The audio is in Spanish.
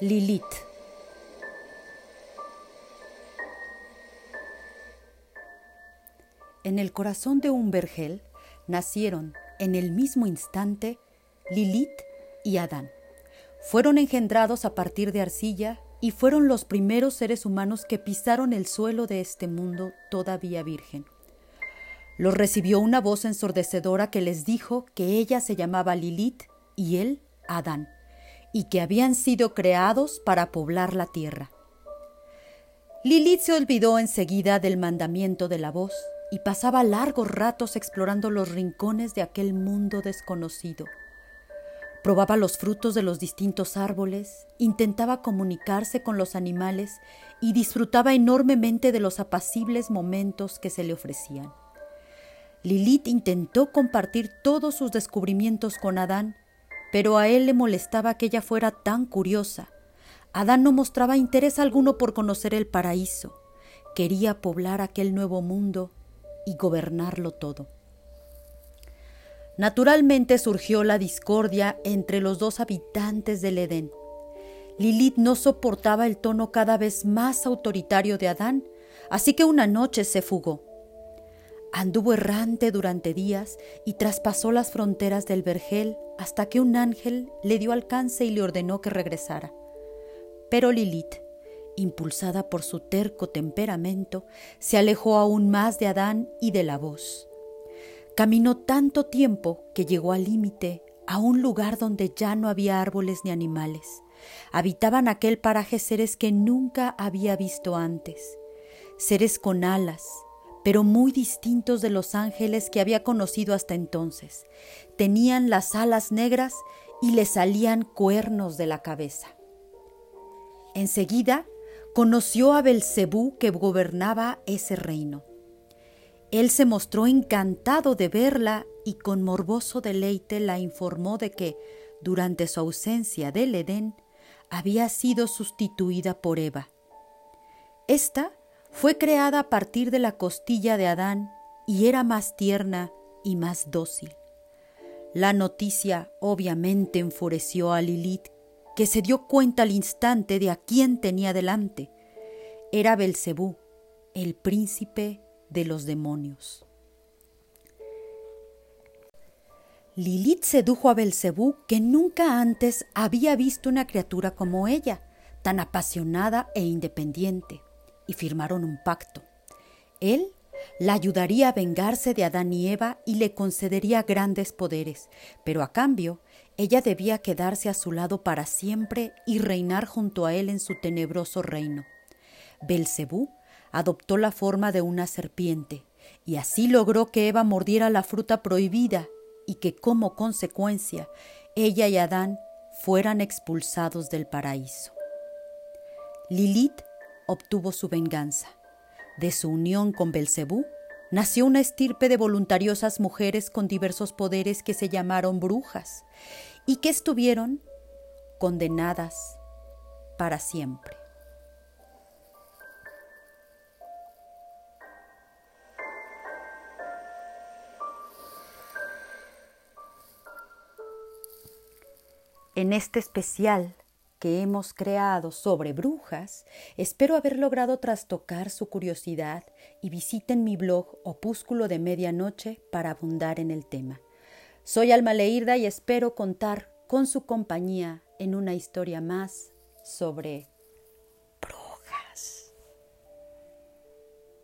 Lilith. En el corazón de un vergel nacieron en el mismo instante Lilith y Adán. Fueron engendrados a partir de arcilla y fueron los primeros seres humanos que pisaron el suelo de este mundo todavía virgen. Los recibió una voz ensordecedora que les dijo que ella se llamaba Lilith y él Adán, y que habían sido creados para poblar la tierra. Lilith se olvidó enseguida del mandamiento de la voz y pasaba largos ratos explorando los rincones de aquel mundo desconocido. Probaba los frutos de los distintos árboles, intentaba comunicarse con los animales y disfrutaba enormemente de los apacibles momentos que se le ofrecían. Lilith intentó compartir todos sus descubrimientos con Adán, pero a él le molestaba que ella fuera tan curiosa. Adán no mostraba interés alguno por conocer el paraíso. Quería poblar aquel nuevo mundo y gobernarlo todo. Naturalmente surgió la discordia entre los dos habitantes del Edén. Lilith no soportaba el tono cada vez más autoritario de Adán, así que una noche se fugó. Anduvo errante durante días y traspasó las fronteras del vergel hasta que un ángel le dio alcance y le ordenó que regresara. Pero Lilith, impulsada por su terco temperamento, se alejó aún más de Adán y de la voz. Caminó tanto tiempo que llegó al límite, a un lugar donde ya no había árboles ni animales. Habitaban aquel paraje seres que nunca había visto antes, seres con alas, pero muy distintos de los ángeles que había conocido hasta entonces. Tenían las alas negras y le salían cuernos de la cabeza. Enseguida conoció a Belcebú que gobernaba ese reino. Él se mostró encantado de verla y con morboso deleite la informó de que, durante su ausencia del Edén, había sido sustituida por Eva. Esta fue creada a partir de la costilla de Adán y era más tierna y más dócil. La noticia obviamente enfureció a Lilith, que se dio cuenta al instante de a quién tenía delante. Era Belcebú, el príncipe de los demonios. Lilith sedujo a Belcebú, que nunca antes había visto una criatura como ella, tan apasionada e independiente y firmaron un pacto. Él la ayudaría a vengarse de Adán y Eva y le concedería grandes poderes, pero a cambio ella debía quedarse a su lado para siempre y reinar junto a él en su tenebroso reino. Belcebú adoptó la forma de una serpiente y así logró que Eva mordiera la fruta prohibida y que como consecuencia ella y Adán fueran expulsados del paraíso. Lilith obtuvo su venganza. De su unión con Belcebú nació una estirpe de voluntariosas mujeres con diversos poderes que se llamaron brujas y que estuvieron condenadas para siempre. En este especial que hemos creado sobre brujas, espero haber logrado trastocar su curiosidad y visiten mi blog Opúsculo de Medianoche para abundar en el tema. Soy Alma Leirda y espero contar con su compañía en una historia más sobre